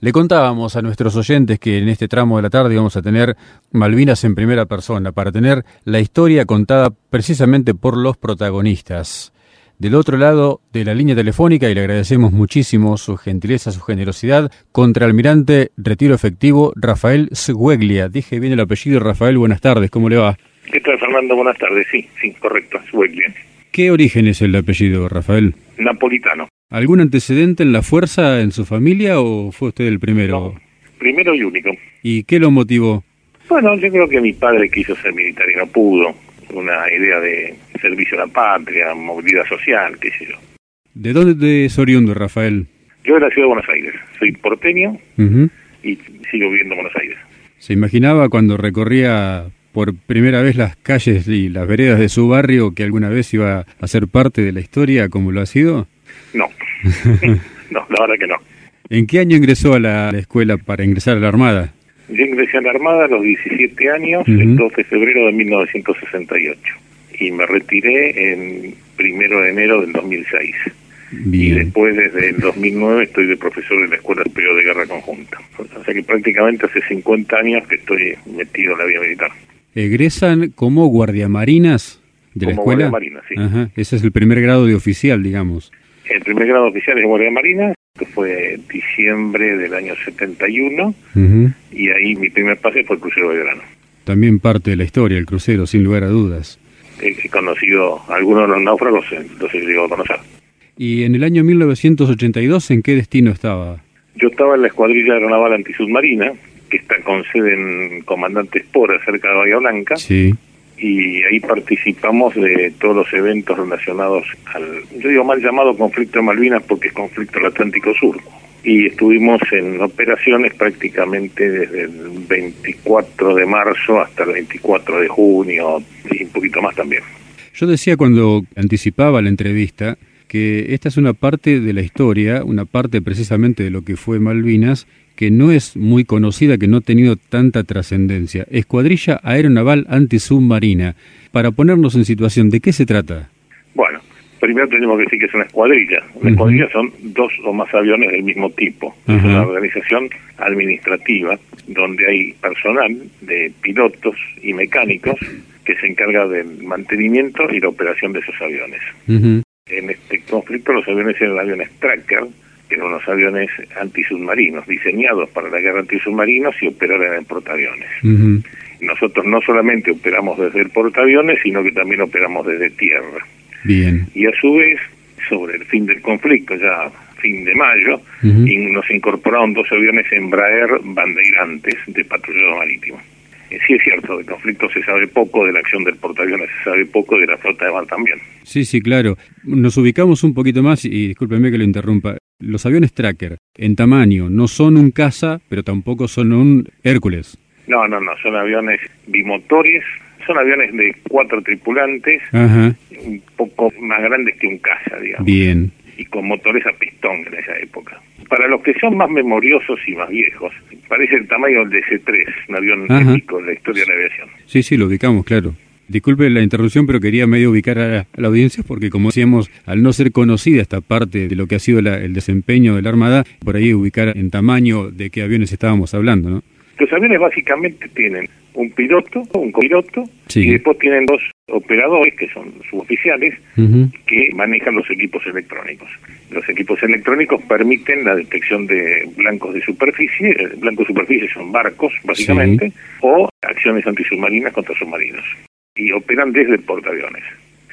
Le contábamos a nuestros oyentes que en este tramo de la tarde vamos a tener Malvinas en primera persona, para tener la historia contada precisamente por los protagonistas. Del otro lado de la línea telefónica, y le agradecemos muchísimo su gentileza, su generosidad, contraalmirante Retiro Efectivo Rafael Sueglia. Dije bien el apellido, Rafael, buenas tardes, ¿cómo le va? ¿Qué tal, Fernando? Buenas tardes, sí, sí, correcto. ¿Qué origen es el apellido, Rafael? Napolitano. ¿Algún antecedente en la fuerza en su familia o fue usted el primero? No, primero y único. ¿Y qué lo motivó? Bueno, yo creo que mi padre quiso ser militar y no pudo. Una idea de servicio a la patria, movilidad social, qué sé yo. ¿De dónde es oriundo, Rafael? Yo de la ciudad de Buenos Aires. Soy porteño y sigo viviendo en Buenos Aires. ¿Se imaginaba cuando recorría por primera vez las calles y las veredas de su barrio que alguna vez iba a ser parte de la historia como lo ha sido? No, no, la verdad que no. ¿En qué año ingresó a la, escuela para ingresar a la Armada? Yo ingresé a la Armada a los 17 años, el 12 de febrero de 1968, y me retiré en primero de enero del 2006. Y después, desde el 2009, estoy de profesor en la Escuela Superior de Guerra Conjunta. O sea que prácticamente hace 50 años que estoy metido en la vida militar. ¿Egresan como guardiamarinas de la escuela? Guardiamarinas, sí. Ajá. Ese es el primer grado de oficial, digamos. El primer grado oficial es Guardia Marina, que fue diciembre del año 71, y ahí mi primer pase fue el crucero de verano. También parte de la historia, el crucero, sin lugar a dudas. He conocido a algunos de los náufragos, los he llegado a conocer. ¿Y en el año 1982 en qué destino estaba? Yo estaba en la escuadrilla aeronaval antisubmarina, que está con sede en Comandante Espora, cerca de Bahía Blanca. Sí y ahí participamos de todos los eventos relacionados al, yo digo mal llamado conflicto de Malvinas porque es conflicto del Atlántico Sur. Y estuvimos en operaciones prácticamente desde el 24 de marzo hasta el 24 de junio y un poquito más también. Yo decía cuando anticipaba la entrevista que esta es una parte de la historia, una parte precisamente de lo que fue Malvinas, que no es muy conocida, que no ha tenido tanta trascendencia. Escuadrilla Aeronaval Antisubmarina. Para ponernos en situación, ¿de qué se trata? Bueno, primero tenemos que decir que es una escuadrilla. Una escuadrilla son dos o más aviones del mismo tipo. Es una organización administrativa donde hay personal de pilotos y mecánicos que se encarga del mantenimiento y la operación de esos aviones. En este conflicto los aviones eran aviones tracker, eran unos aviones antisubmarinos, diseñados para la guerra antisubmarinos y operaban en portaaviones. Nosotros no solamente operamos desde el portaaviones, sino que también operamos desde tierra. Bien. Y a su vez, sobre el fin del conflicto, ya fin de mayo, y nos incorporaron dos aviones Embraer bandeirantes de patrullero marítimo. Sí es cierto, del conflicto se sabe poco, de la acción del portaaviones se sabe poco, de la flota de mar también. Sí, sí, claro. Nos ubicamos un poquito más, y discúlpeme que lo interrumpa. Los aviones Tracker, en tamaño, no son un caza, pero tampoco son un Hércules. No, no, no, son aviones bimotores, son aviones de cuatro tripulantes, un poco más grandes que un caza, digamos. Bien. Y con motores a pistón en esa época. Para los que son más memoriosos y más viejos, parece el tamaño del DC-3, un avión épico en la historia de la aviación. Sí, sí, lo ubicamos, claro. Disculpe la interrupción, pero quería medio ubicar a, la audiencia porque, como decíamos, al no ser conocida esta parte de lo que ha sido el desempeño de la Armada, por ahí ubicar en tamaño de qué aviones estábamos hablando, ¿no? Los aviones básicamente tienen un piloto, un copiloto, y después tienen dos operadores, que son suboficiales, que manejan los equipos electrónicos. Los equipos electrónicos permiten la detección de blancos de superficie, blancos de superficie son barcos, básicamente, o acciones antisubmarinas contra submarinos y operan desde el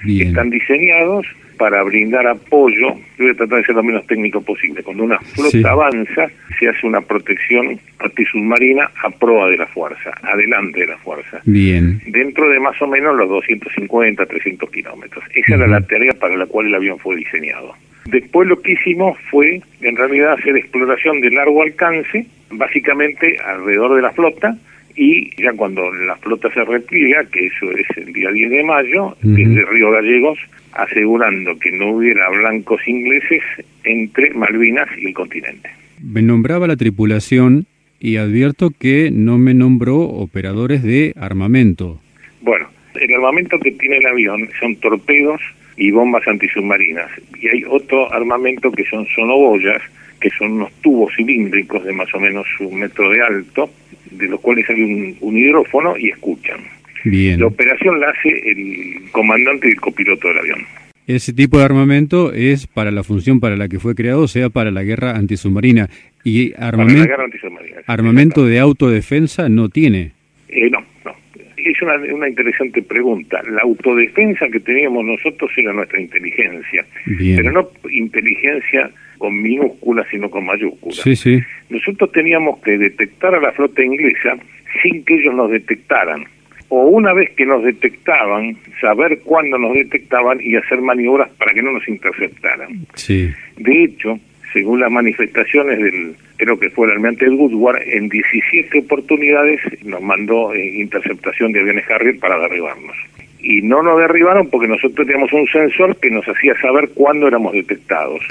Están diseñados para brindar apoyo, yo voy a tratar de ser lo menos técnico posible. Cuando una flota avanza, se hace una protección antisubmarina a proa de la fuerza, adelante de la fuerza. Bien. Dentro de más o menos los 250, 300 kilómetros. Esa era la tarea para la cual el avión fue diseñado. Después lo que hicimos fue, en realidad, hacer exploración de largo alcance, básicamente alrededor de la flota, y ya cuando la flota se repliega, que eso es el día 10 de mayo, desde Río Gallegos, asegurando que no hubiera blancos ingleses entre Malvinas y el continente. Me nombraba la tripulación y advierto que no me nombró operadores de armamento. Bueno, el armamento que tiene el avión son torpedos y bombas antisubmarinas. Y hay otro armamento que son sonoboyas, que son unos tubos cilíndricos de más o menos un metro de alto, de los cuales hay un, un hidrófono y escuchan. Bien. La operación la hace el comandante y el copiloto del avión. Ese tipo de armamento es para la función para la que fue creado, sea para la guerra antisubmarina. Y armamento, para la guerra antisubmarina. armamento de autodefensa no tiene. Eh, no, no. Es una, una interesante pregunta. La autodefensa que teníamos nosotros era nuestra inteligencia, Bien. pero no inteligencia con minúsculas, sino con mayúsculas. Sí, sí. Nosotros teníamos que detectar a la flota inglesa sin que ellos nos detectaran. O una vez que nos detectaban, saber cuándo nos detectaban y hacer maniobras para que no nos interceptaran. Sí. De hecho, según las manifestaciones del, creo que fue el almirante Woodward, en 17 oportunidades nos mandó eh, interceptación de aviones Harrier para derribarnos. Y no nos derribaron porque nosotros teníamos un sensor que nos hacía saber cuándo éramos detectados.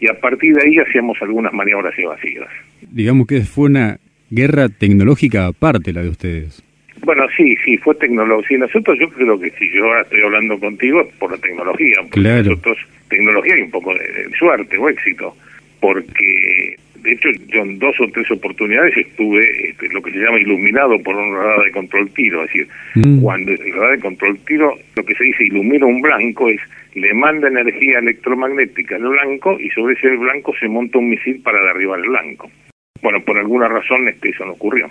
Y a partir de ahí hacíamos algunas maniobras evasivas. Digamos que fue una guerra tecnológica aparte la de ustedes. Bueno, sí, sí, fue tecnología. Nosotros, yo creo que si yo ahora estoy hablando contigo es por la tecnología. Porque Claro. Nosotros, tecnología y un poco de, de suerte o éxito. Porque, de hecho, yo en dos o tres oportunidades estuve este, lo que se llama iluminado por un radar de control tiro. Es decir, Mm. cuando el radar de control tiro, lo que se dice ilumina un blanco es le manda energía electromagnética al blanco y sobre ese blanco se monta un misil para derribar el blanco. Bueno, por alguna razón este, eso no ocurrió.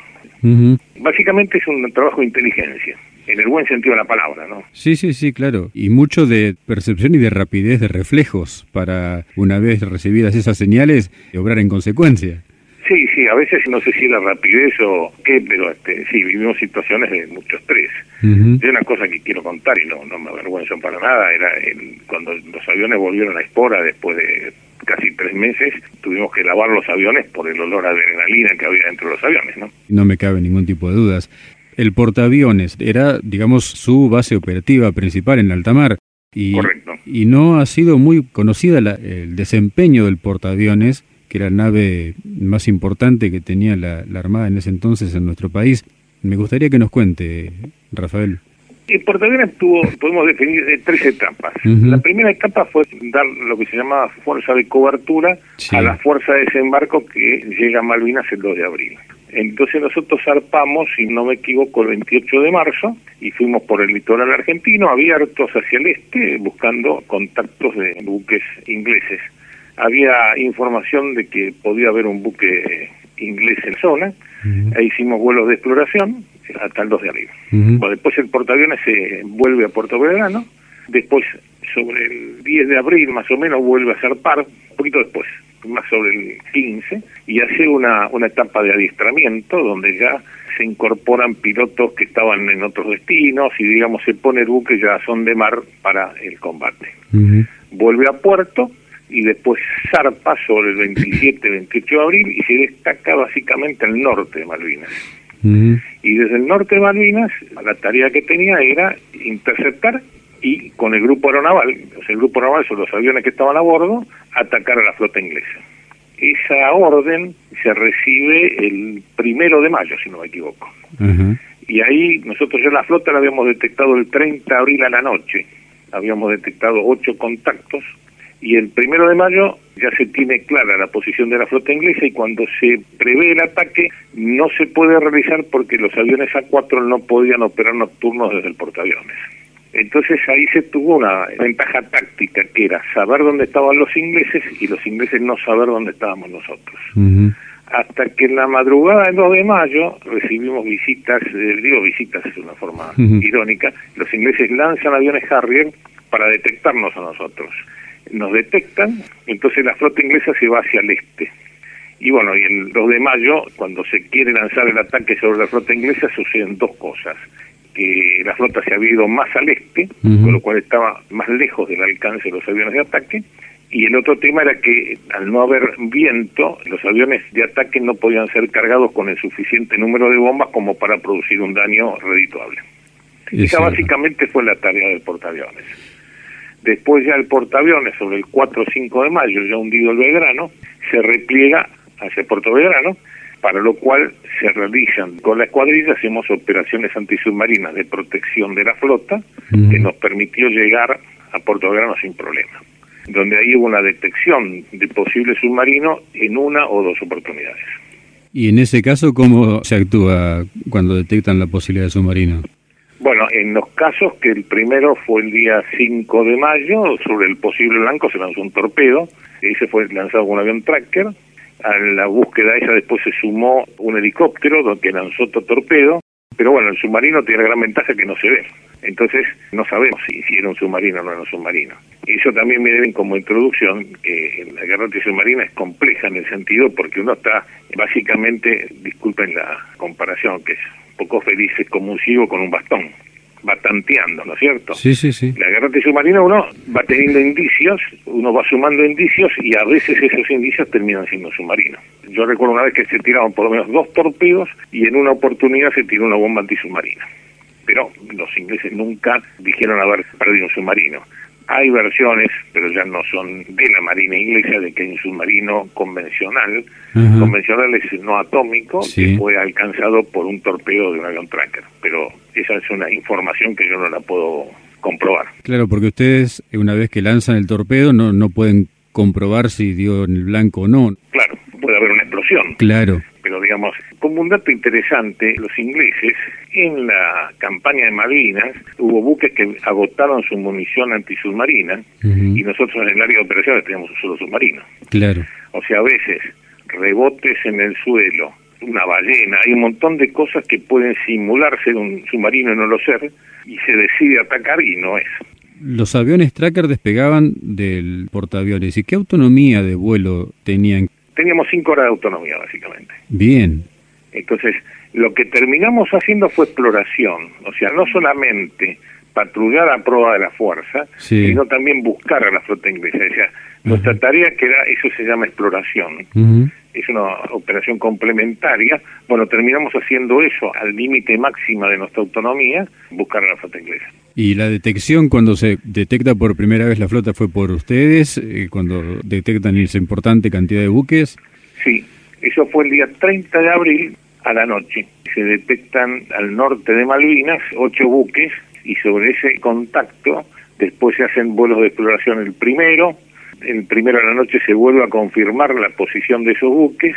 Básicamente es un trabajo de inteligencia, en el buen sentido de la palabra, ¿no? Sí, sí, sí, claro. Y mucho de percepción y de rapidez de reflejos para, una vez recibidas esas señales, obrar en consecuencia. Sí, sí, a veces no sé si era rapidez o qué, pero este, sí, vivimos situaciones de mucho estrés. Ujú. Y una cosa que quiero contar y no, no me avergüenzo para nada, era el- cuando los aviones volvieron a Espora después de casi tres meses, tuvimos que lavar los aviones por el olor a adrenalina que había dentro de los aviones, ¿no? No me cabe ningún tipo de dudas. El portaaviones era, digamos, su base operativa principal en alta mar. Y, Correcto. y no ha sido muy conocida la- el desempeño del portaaviones, que era la nave más importante que tenía la, la Armada en ese entonces en nuestro país. Me gustaría que nos cuente, Rafael. El portaaviones tuvo, podemos definir de tres etapas. La primera etapa fue dar lo que se llamaba fuerza de cobertura Sí. a la fuerza de desembarco que llega a Malvinas el 2 de abril. Entonces nosotros zarpamos, si no me equivoco, el 28 de marzo y fuimos por el litoral argentino, abiertos hacia el este, buscando contactos de buques ingleses. Había información de que podía haber un buque inglés en la zona, e hicimos vuelos de exploración hasta el 2 de abril. Bueno, después el portaaviones se vuelve a Puerto Belgrano, después sobre el 10 de abril más o menos vuelve a zarpar, un poquito después, más sobre el 15, y hace una, una etapa de adiestramiento donde ya se incorporan pilotos que estaban en otros destinos y digamos se pone el buque ya son de mar para el combate. Vuelve a puerto y después zarpa sobre el 27-28 de abril y se destaca básicamente al norte de Malvinas. Y desde el norte de Malvinas, la tarea que tenía era interceptar y con el grupo aeronaval, o sea, el grupo aeronaval son los aviones que estaban a bordo, atacar a la flota inglesa. Esa orden se recibe el primero de mayo, si no me equivoco. Y ahí nosotros ya la flota la habíamos detectado el 30 de abril a la noche. Habíamos detectado ocho contactos y el primero de mayo ya se tiene clara la posición de la flota inglesa y cuando se prevé el ataque no se puede realizar porque los aviones A4 no podían operar nocturnos desde el portaaviones. Entonces ahí se tuvo una ventaja táctica que era saber dónde estaban los ingleses y los ingleses no saber dónde estábamos nosotros hasta que en la madrugada del 2 de mayo recibimos visitas, eh, digo visitas es una forma Ujú. irónica, los ingleses lanzan aviones Harrier para detectarnos a nosotros. Nos detectan, entonces la flota inglesa se va hacia el este. Y bueno, y el 2 de mayo, cuando se quiere lanzar el ataque sobre la flota inglesa, suceden dos cosas. Que la flota se había ido más al este, con lo cual estaba más lejos del alcance de los aviones de ataque, y el otro tema era que al no haber viento, los aviones de ataque no podían ser cargados con el suficiente número de bombas como para producir un daño redituable. Es Esa básicamente fue la tarea del portaaviones. Después ya el portaaviones, sobre el 4 o 5 de mayo, ya hundido el Belgrano, se repliega hacia Puerto Belgrano, para lo cual se realizan con la escuadrilla, hacemos operaciones antisubmarinas de protección de la flota, que nos permitió llegar a Puerto Belgrano sin problema. donde ahí hubo una detección de posible submarino en una o dos oportunidades. ¿Y en ese caso cómo se actúa cuando detectan la posibilidad de submarino? Bueno, en los casos que el primero fue el día 5 de mayo, sobre el posible blanco se lanzó un torpedo, y se fue lanzado con un avión tracker. A la búsqueda esa después se sumó un helicóptero que lanzó otro torpedo, pero bueno, el submarino tiene la gran ventaja que no se ve. Entonces no sabemos si, si era un submarino o no era un submarino. Eso también me deben como introducción que la guerra antisubmarina es compleja en el sentido porque uno está básicamente, disculpen la comparación, que es poco felices como un ciego con un bastón, va tanteando, ¿no es cierto? Sí, sí, sí. La guerra submarina uno va teniendo indicios, uno va sumando indicios y a veces esos indicios terminan siendo submarinos. Yo recuerdo una vez que se tiraron por lo menos dos torpedos y en una oportunidad se tiró una bomba antisubmarina. Pero los ingleses nunca dijeron haber perdido un submarino. Hay versiones, pero ya no son de la Marina inglesa, de que hay un submarino convencional, convencional es no atómico, que fue alcanzado por un torpedo de un avión tracker. Pero esa es una información que yo no la puedo comprobar. Claro, porque ustedes, una vez que lanzan el torpedo, no, no pueden comprobar si dio en el blanco o no. Claro, puede haber Claro. Pero digamos, como un dato interesante, los ingleses en la campaña de Malvinas hubo buques que agotaron su munición antisubmarina y nosotros en el área de operaciones teníamos un solo submarino. Claro. O sea, a veces rebotes en el suelo, una ballena, hay un montón de cosas que pueden simularse de un submarino y no lo ser, y se decide atacar y no es. Los aviones tracker despegaban del portaaviones. ¿Y qué autonomía de vuelo tenían? Teníamos cinco horas de autonomía, básicamente. Bien. Entonces, lo que terminamos haciendo fue exploración. O sea, no solamente patrullar a prueba de la fuerza, sino también buscar a la flota inglesa. O sea, nuestra tarea que era, eso se llama exploración, es una operación complementaria. Bueno, terminamos haciendo eso al límite máxima de nuestra autonomía, buscar a la flota inglesa. ¿Y la detección cuando se detecta por primera vez la flota fue por ustedes, eh, cuando detectan esa importante cantidad de buques? Sí, eso fue el día 30 de abril a la noche. Se detectan al norte de Malvinas ocho buques y sobre ese contacto después se hacen vuelos de exploración el primero, el primero de la noche se vuelve a confirmar la posición de esos buques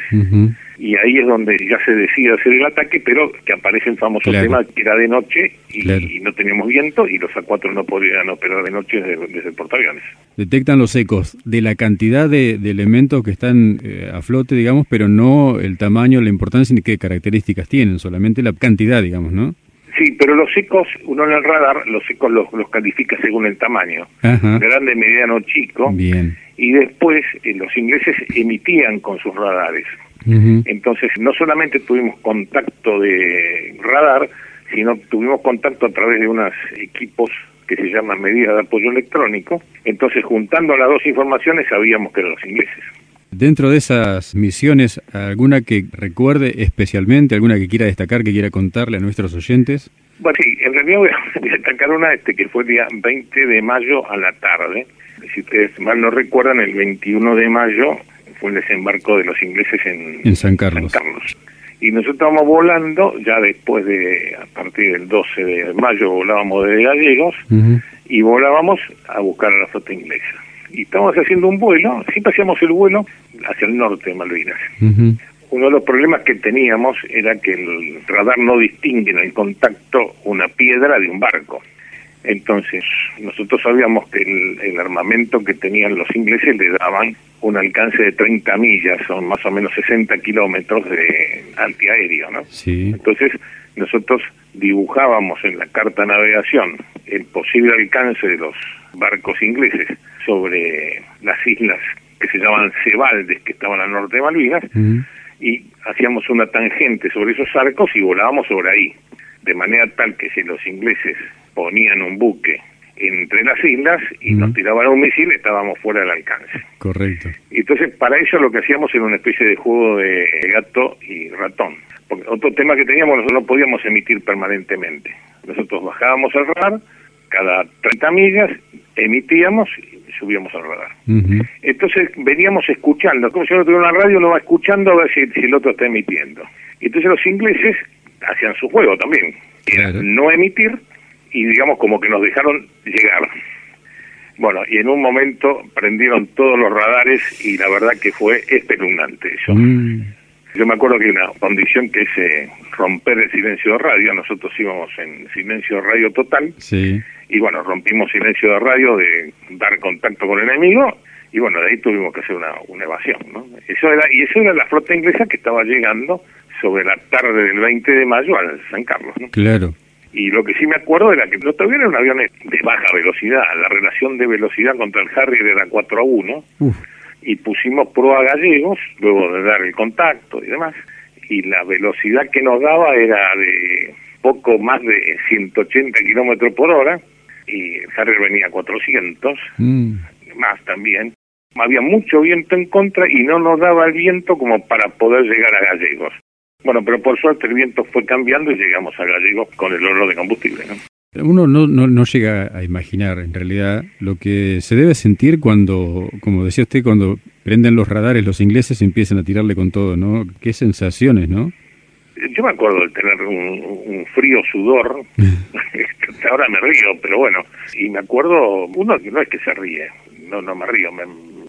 y ahí es donde ya se decide hacer el ataque, pero que aparece el famoso tema que era de noche y, no teníamos viento y los A4 no podían operar de noche desde, el portaaviones. Detectan los ecos de la cantidad de, elementos que están eh, a flote, digamos, pero no el tamaño, la importancia ni qué características tienen, solamente la cantidad, digamos, ¿no? Sí, pero los ecos, uno en el radar, los ecos los, califica según el tamaño, grande, mediano, chico. Bien. Y después eh, los ingleses emitían con sus radares. Entonces, no solamente tuvimos contacto de radar, sino tuvimos contacto a través de unos equipos que se llaman medidas de apoyo electrónico. Entonces, juntando las dos informaciones, sabíamos que eran los ingleses. Dentro de esas misiones, ¿alguna que recuerde especialmente, alguna que quiera destacar, que quiera contarle a nuestros oyentes? Bueno, sí, en realidad voy a destacar una este que fue el día 20 de mayo a la tarde. Si ustedes mal no recuerdan, el 21 de mayo fue el desembarco de los ingleses en, San, Carlos. Y nosotros estábamos volando, ya después de, a partir del 12 de mayo, volábamos de Gallegos y volábamos a buscar a la flota inglesa y estábamos haciendo un vuelo, siempre hacíamos el vuelo hacia el norte de Malvinas. Uno de los problemas que teníamos era que el radar no distingue en el contacto una piedra de un barco. Entonces, nosotros sabíamos que el, armamento que tenían los ingleses le daban un alcance de 30 millas, son más o menos 60 kilómetros de antiaéreo, ¿no? Sí. Entonces, nosotros dibujábamos en la carta navegación el posible alcance de los barcos ingleses sobre las islas que se llaman Cebaldes, que estaban al norte de Malvinas, y hacíamos una tangente sobre esos arcos y volábamos sobre ahí, de manera tal que si los ingleses ponían un buque entre las islas y nos tiraban un misil, estábamos fuera del alcance. Correcto. Entonces, para eso lo que hacíamos era una especie de juego de gato y ratón. Porque otro tema que teníamos, nosotros no podíamos emitir permanentemente. Nosotros bajábamos el radar, cada 30 millas emitíamos y subíamos al radar. Entonces veníamos escuchando, como si uno tuviera una radio, uno va escuchando a ver si, el otro está emitiendo. Y entonces los ingleses hacían su juego también, era no emitir y digamos como que nos dejaron llegar. Bueno, y en un momento prendieron todos los radares y la verdad que fue espeluznante eso. Mm. Yo me acuerdo que hay una condición que es eh, romper el silencio de radio. Nosotros íbamos en silencio de radio total. Sí. Y bueno, rompimos silencio de radio de dar contacto con el enemigo. Y bueno, de ahí tuvimos que hacer una, una evasión, ¿no? Eso era, y eso era la flota inglesa que estaba llegando sobre la tarde del 20 de mayo a San Carlos, ¿no? Claro. Y lo que sí me acuerdo era que no todavía un aviones de baja velocidad. La relación de velocidad contra el Harrier era 4 a 1. Y pusimos proa gallegos, luego de dar el contacto y demás. Y la velocidad que nos daba era de poco más de 180 kilómetros por hora. Y el Harrier venía a 400, mm. más también. Había mucho viento en contra y no nos daba el viento como para poder llegar a gallegos. Bueno, pero por suerte el viento fue cambiando y llegamos a Gallegos con el oro de combustible. ¿no? Uno no, no, no, llega a imaginar en realidad lo que se debe sentir cuando, como decía usted, cuando prenden los radares los ingleses y empiezan a tirarle con todo, ¿no? Qué sensaciones, ¿no? Yo me acuerdo de tener un, frío sudor, ahora me río, pero bueno, y me acuerdo, uno no es que se ríe, no no me río,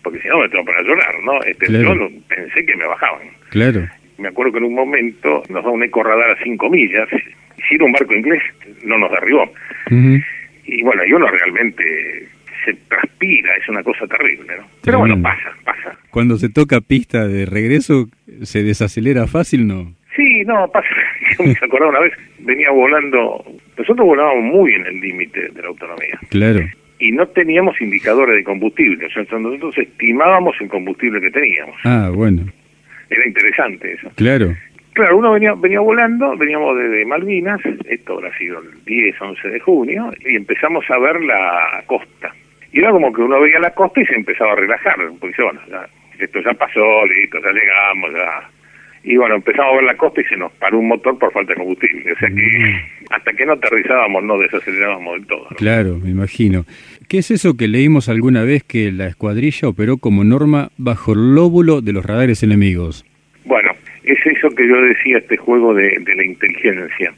porque si no me tengo para llorar, ¿no? Este, Yo pensé que me bajaban. Claro me acuerdo que en un momento nos da un eco radar a cinco millas, si era un barco inglés, no nos derribó. Y bueno, y uno realmente se transpira, es una cosa terrible, ¿no? Pero bueno, pasa, pasa. Cuando se toca pista de regreso, ¿se desacelera fácil, no? Sí, no, pasa. Yo me acordaba una vez, venía volando, nosotros volábamos muy en el límite de la autonomía. Claro. Y no teníamos indicadores de combustible, o sea, nosotros estimábamos el combustible que teníamos. Ah, bueno era interesante eso. Claro. Claro, uno venía, venía volando, veníamos desde Malvinas, esto habrá sido el 10, 11 de junio, y empezamos a ver la costa. Y era como que uno veía la costa y se empezaba a relajar, porque dice, bueno, ya, esto ya pasó, listo, ya llegamos, ya. Y bueno, empezamos a ver la costa y se nos paró un motor por falta de combustible. O sea que mm. hasta que no aterrizábamos no desacelerábamos del todo. Claro, me imagino. ¿Qué es eso que leímos alguna vez que la escuadrilla operó como norma bajo el lóbulo de los radares enemigos? Bueno, es eso que yo decía, este juego de, la inteligencia.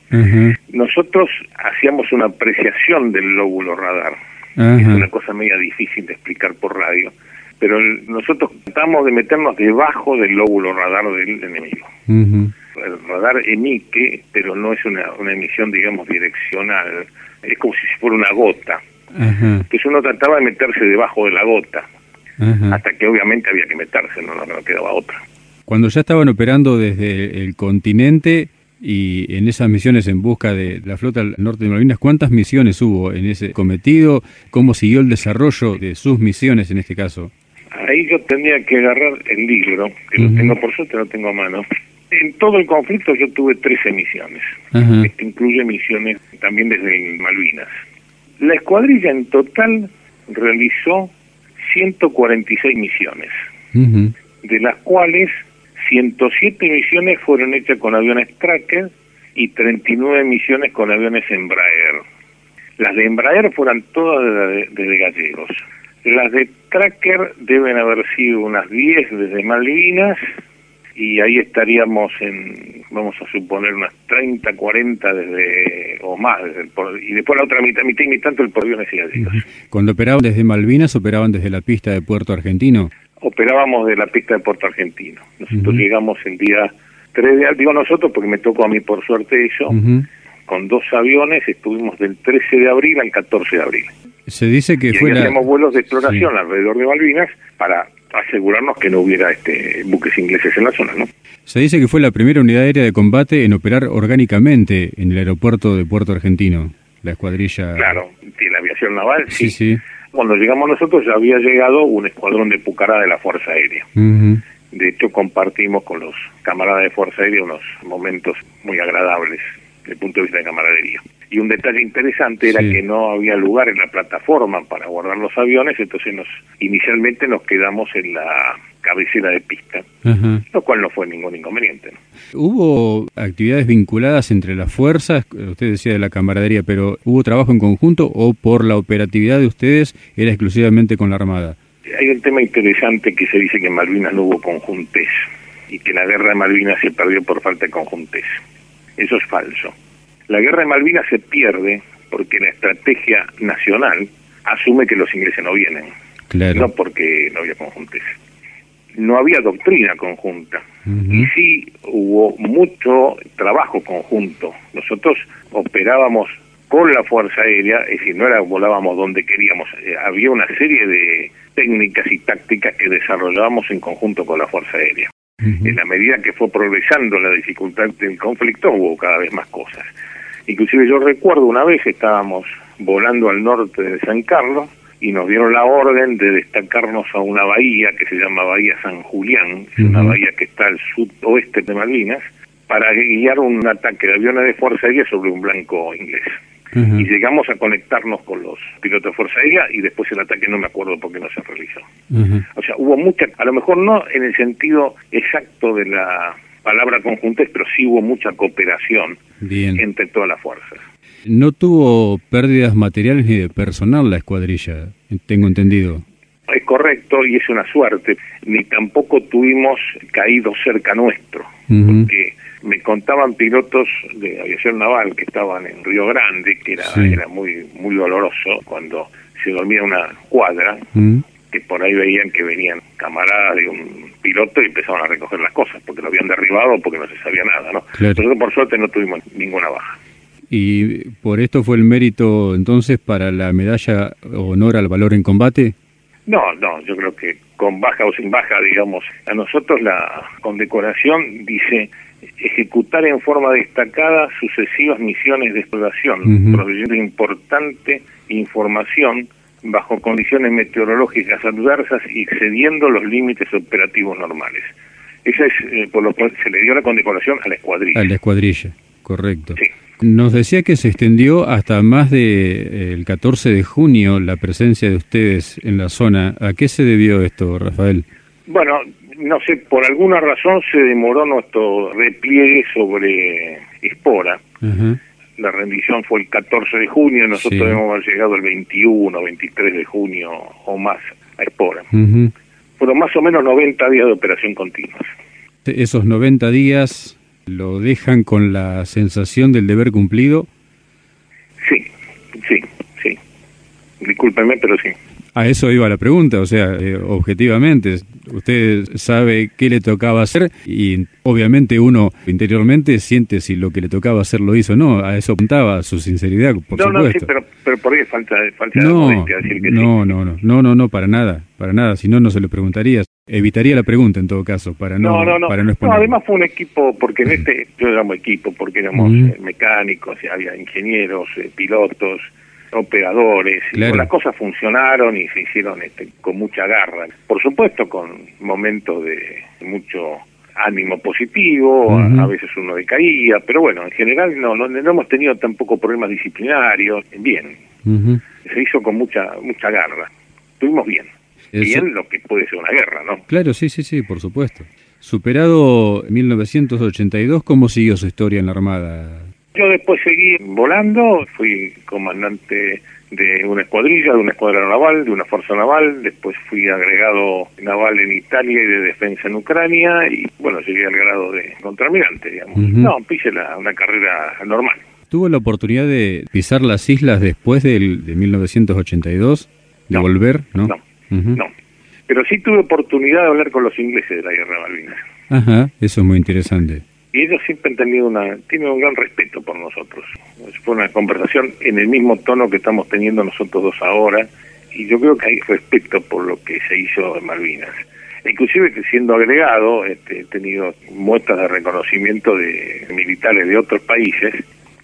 Nosotros hacíamos una apreciación del lóbulo radar. Es una cosa media difícil de explicar por radio. Pero nosotros tratamos de meternos debajo del lóbulo radar del enemigo. El radar emite, pero no es una, una emisión, digamos, direccional. Es como si fuera una gota. Entonces uno trataba de meterse debajo de la gota, hasta que obviamente había que meterse, no, no, quedaba otra. Cuando ya estaban operando desde el continente y en esas misiones en busca de la flota al norte de Malvinas, ¿cuántas misiones hubo en ese cometido? ¿Cómo siguió el desarrollo de sus misiones en este caso? Ahí yo tendría que agarrar el libro, que lo tengo por suerte, lo tengo a mano. En todo el conflicto yo tuve 13 misiones. Esto incluye misiones también desde Malvinas. La escuadrilla en total realizó 146 misiones, de las cuales 107 misiones fueron hechas con aviones Tracker y 39 misiones con aviones Embraer. Las de Embraer fueron todas desde Gallegos. Las de Tracker deben haber sido unas 10 desde Malvinas y ahí estaríamos en, vamos a suponer, unas 30, 40 desde, o más, desde y después la otra mitad, mitad y mitad, el porviones y gallegos. Cuando operaban desde Malvinas, operaban desde la pista de Puerto Argentino. Operábamos de la pista de Puerto Argentino. Nosotros llegamos el día 3 de digo nosotros porque me tocó a mí por suerte eso, con dos aviones estuvimos del 13 de abril al 14 de abril. Se dice que y fue hacíamos vuelos de exploración alrededor de Malvinas para asegurarnos que no hubiera este buques ingleses en la zona, ¿no? Se dice que fue la primera unidad aérea de combate en operar orgánicamente en el aeropuerto de Puerto Argentino, la escuadrilla. Claro, la aviación naval, sí. sí. Cuando llegamos nosotros ya había llegado un escuadrón de Pucará de la Fuerza Aérea. De hecho, compartimos con los camaradas de Fuerza Aérea unos momentos muy agradables desde el punto de vista de camaradería. Y un detalle interesante era que no había lugar en la plataforma para guardar los aviones, entonces nos inicialmente nos quedamos en la cabecera de pista, lo cual no fue ningún inconveniente. ¿Hubo actividades vinculadas entre las fuerzas? Usted decía de la camaradería, pero ¿hubo trabajo en conjunto o por la operatividad de ustedes era exclusivamente con la Armada? Hay un tema interesante que se dice que en Malvinas no hubo conjuntes y que la guerra de Malvinas se perdió por falta de conjuntes. Eso es falso. La guerra de Malvinas se pierde porque la estrategia nacional asume que los ingleses no vienen, no porque no había conjuntes. No había doctrina conjunta y sí hubo mucho trabajo conjunto. Nosotros operábamos con la Fuerza Aérea, es decir, no era volábamos donde queríamos, eh, había una serie de técnicas y tácticas que desarrollábamos en conjunto con la Fuerza Aérea. En la medida que fue progresando la dificultad del conflicto hubo cada vez más cosas. Inclusive yo recuerdo una vez estábamos volando al norte de San Carlos y nos dieron la orden de destacarnos a una bahía que se llama Bahía San Julián, una bahía que está al sudoeste de Malvinas, para guiar un ataque de aviones de Fuerza Aérea sobre un blanco inglés. Y llegamos a conectarnos con los pilotos de Fuerza Aérea y después el ataque no me acuerdo por qué no se realizó. O sea, hubo mucha, a lo mejor no en el sentido exacto de la palabra conjunta, pero sí hubo mucha cooperación entre todas las fuerzas. No tuvo pérdidas materiales ni de personal la escuadrilla, tengo entendido. Es correcto y es una suerte. Ni tampoco tuvimos caídos cerca nuestro, porque me contaban pilotos de aviación naval que estaban en Río Grande, que era, era muy, muy doloroso cuando se dormía una cuadra, que por ahí veían que venían camaradas de un piloto y empezaban a recoger las cosas, porque lo habían derribado o porque no se sabía nada, ¿no? Nosotros por suerte no tuvimos ninguna baja. ¿Y por esto fue el mérito entonces para la medalla honor al valor en combate? No, no, yo creo que con baja o sin baja, digamos, a nosotros la condecoración dice ejecutar en forma destacada sucesivas misiones de exploración, proveyendo importante información bajo condiciones meteorológicas adversas y excediendo los límites operativos normales. Esa es, eh, por lo cual se le dio la condecoración a la escuadrilla. A la escuadrilla, correcto. Nos decía que se extendió hasta más de eh, el 14 de junio la presencia de ustedes en la zona. ¿A qué se debió esto, Rafael? Bueno, no sé, por alguna razón se demoró nuestro repliegue sobre Espora. La rendición fue el 14 de junio, nosotros debemos haber llegado el 21, 23 de junio o más a Espora. Fueron más o menos 90 días de operación continua. Esos 90 días lo dejan con la sensación del deber cumplido. Sí, sí, sí. Discúlpeme, pero sí. A eso iba la pregunta, o sea, eh, objetivamente, usted sabe qué le tocaba hacer y obviamente uno interiormente siente si lo que le tocaba hacer lo hizo o no, a eso apuntaba su sinceridad, por no, supuesto. No, sí, pero, pero por ahí falta, falta no, decir que no, No, no, no, no, no, para nada, para nada, si no, no se lo preguntaría. Evitaría la pregunta en todo caso, para no, no, no, para no, no además fue un equipo, porque en este, yo llamo equipo, porque éramos eh, mecánicos, había ingenieros, eh, pilotos, operadores, y las cosas funcionaron y se hicieron este, con mucha garra. Por supuesto, con momentos de mucho ánimo positivo, a, veces uno decaía, pero bueno, en general no, no, hemos tenido tampoco problemas disciplinarios, bien. Se hizo con mucha mucha garra. Estuvimos bien. Bien lo que puede ser una guerra, ¿no? Claro, sí, sí, sí, por supuesto. Superado 1982, ¿cómo siguió su historia en la Armada, yo después seguí volando, fui comandante de una escuadrilla, de una escuadra naval, de una fuerza naval, después fui agregado naval en Italia y de defensa en Ucrania y bueno, llegué al grado de contraalmirante, digamos. No, pise la, una carrera normal. ¿Tuvo la oportunidad de pisar las islas después del, de 1982? ¿De volver? No, no, no. Pero sí tuve oportunidad de hablar con los ingleses de la Guerra de Malvinas. Ajá, eso es muy interesante y ellos siempre han tenido una, tienen un gran respeto por nosotros. Fue una conversación en el mismo tono que estamos teniendo nosotros dos ahora, y yo creo que hay respeto por lo que se hizo en Malvinas. Inclusive que siendo agregado, este, he tenido muestras de reconocimiento de militares de otros países,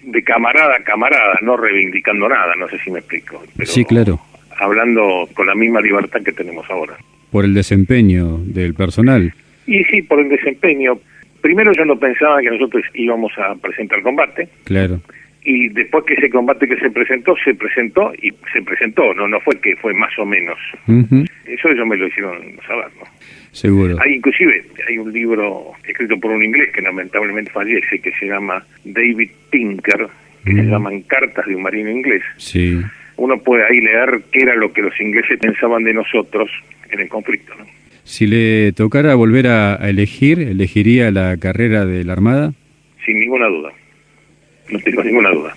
de camarada a camarada, no reivindicando nada, no sé si me explico. sí, claro. Hablando con la misma libertad que tenemos ahora. Por el desempeño del personal. Y sí, por el desempeño primero yo no pensaba que nosotros íbamos a presentar combate. Claro. Y después que ese combate que se presentó, se presentó y se presentó, no no fue que fue más o menos. Eso ellos me lo hicieron saber, ¿no? Seguro. Hay inclusive, hay un libro escrito por un inglés que lamentablemente fallece, que se llama David Tinker, que se llaman Cartas de un marino inglés. Sí. Uno puede ahí leer qué era lo que los ingleses pensaban de nosotros en el conflicto, ¿no? Si le tocara volver a, elegir, ¿elegiría la carrera de la Armada? Sin ninguna duda. No tengo ninguna duda.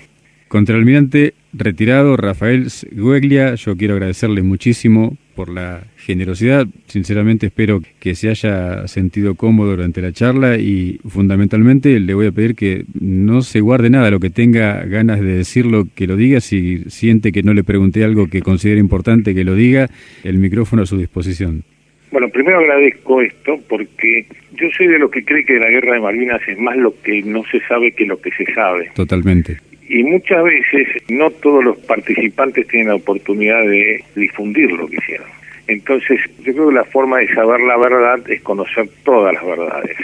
Contraalmirante retirado Rafael Gueglia, yo quiero agradecerle muchísimo por la generosidad. Sinceramente espero que se haya sentido cómodo durante la charla y fundamentalmente le voy a pedir que no se guarde nada, lo que tenga ganas de decirlo, que lo diga. Si siente que no le pregunté algo que considere importante, que lo diga. El micrófono a su disposición. Bueno, primero agradezco esto porque yo soy de los que cree que la guerra de Malvinas es más lo que no se sabe que lo que se sabe. Totalmente. Y muchas veces no todos los participantes tienen la oportunidad de difundir lo que hicieron. Entonces, yo creo que la forma de saber la verdad es conocer todas las verdades.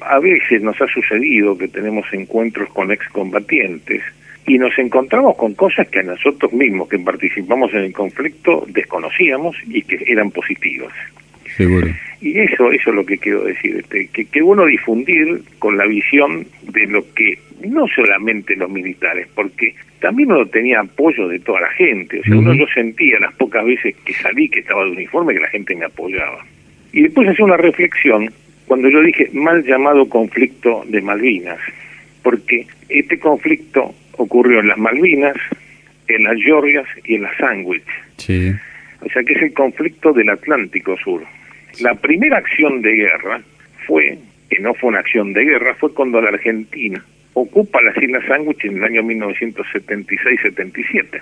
A veces nos ha sucedido que tenemos encuentros con excombatientes y nos encontramos con cosas que a nosotros mismos que participamos en el conflicto desconocíamos y que eran positivas. Seguro. Y eso, eso es lo que quiero decir, este, que, que uno difundir con la visión de lo que no solamente los militares, porque también uno tenía apoyo de toda la gente, o sea, uno yo sentía las pocas veces que salí que estaba de uniforme que la gente me apoyaba. Y después hacía una reflexión cuando yo dije mal llamado conflicto de Malvinas, porque este conflicto ocurrió en las Malvinas, en las Georgias y en las Sandwich. Sí. O sea que es el conflicto del Atlántico Sur. La primera acción de guerra fue, que no fue una acción de guerra, fue cuando la Argentina ocupa las Islas Sandwich en el año 1976-77.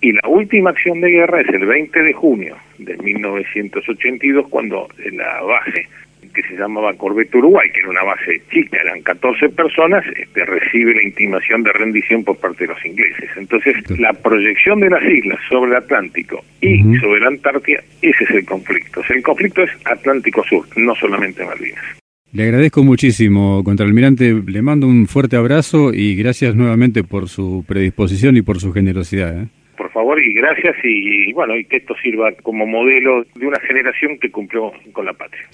Y la última acción de guerra es el 20 de junio de 1982, cuando la base que se llamaba Corvette Uruguay, que era una base chica, eran 14 personas, este, recibe la intimación de rendición por parte de los ingleses. Entonces, la proyección de las islas sobre el Atlántico y sobre la Antártida, ese es el conflicto. O sea, el conflicto es Atlántico Sur, no solamente Malvinas. Le agradezco muchísimo, contraalmirante. Le mando un fuerte abrazo y gracias nuevamente por su predisposición y por su generosidad. ¿eh? Por favor y gracias y, y bueno, y que esto sirva como modelo de una generación que cumplió con la patria.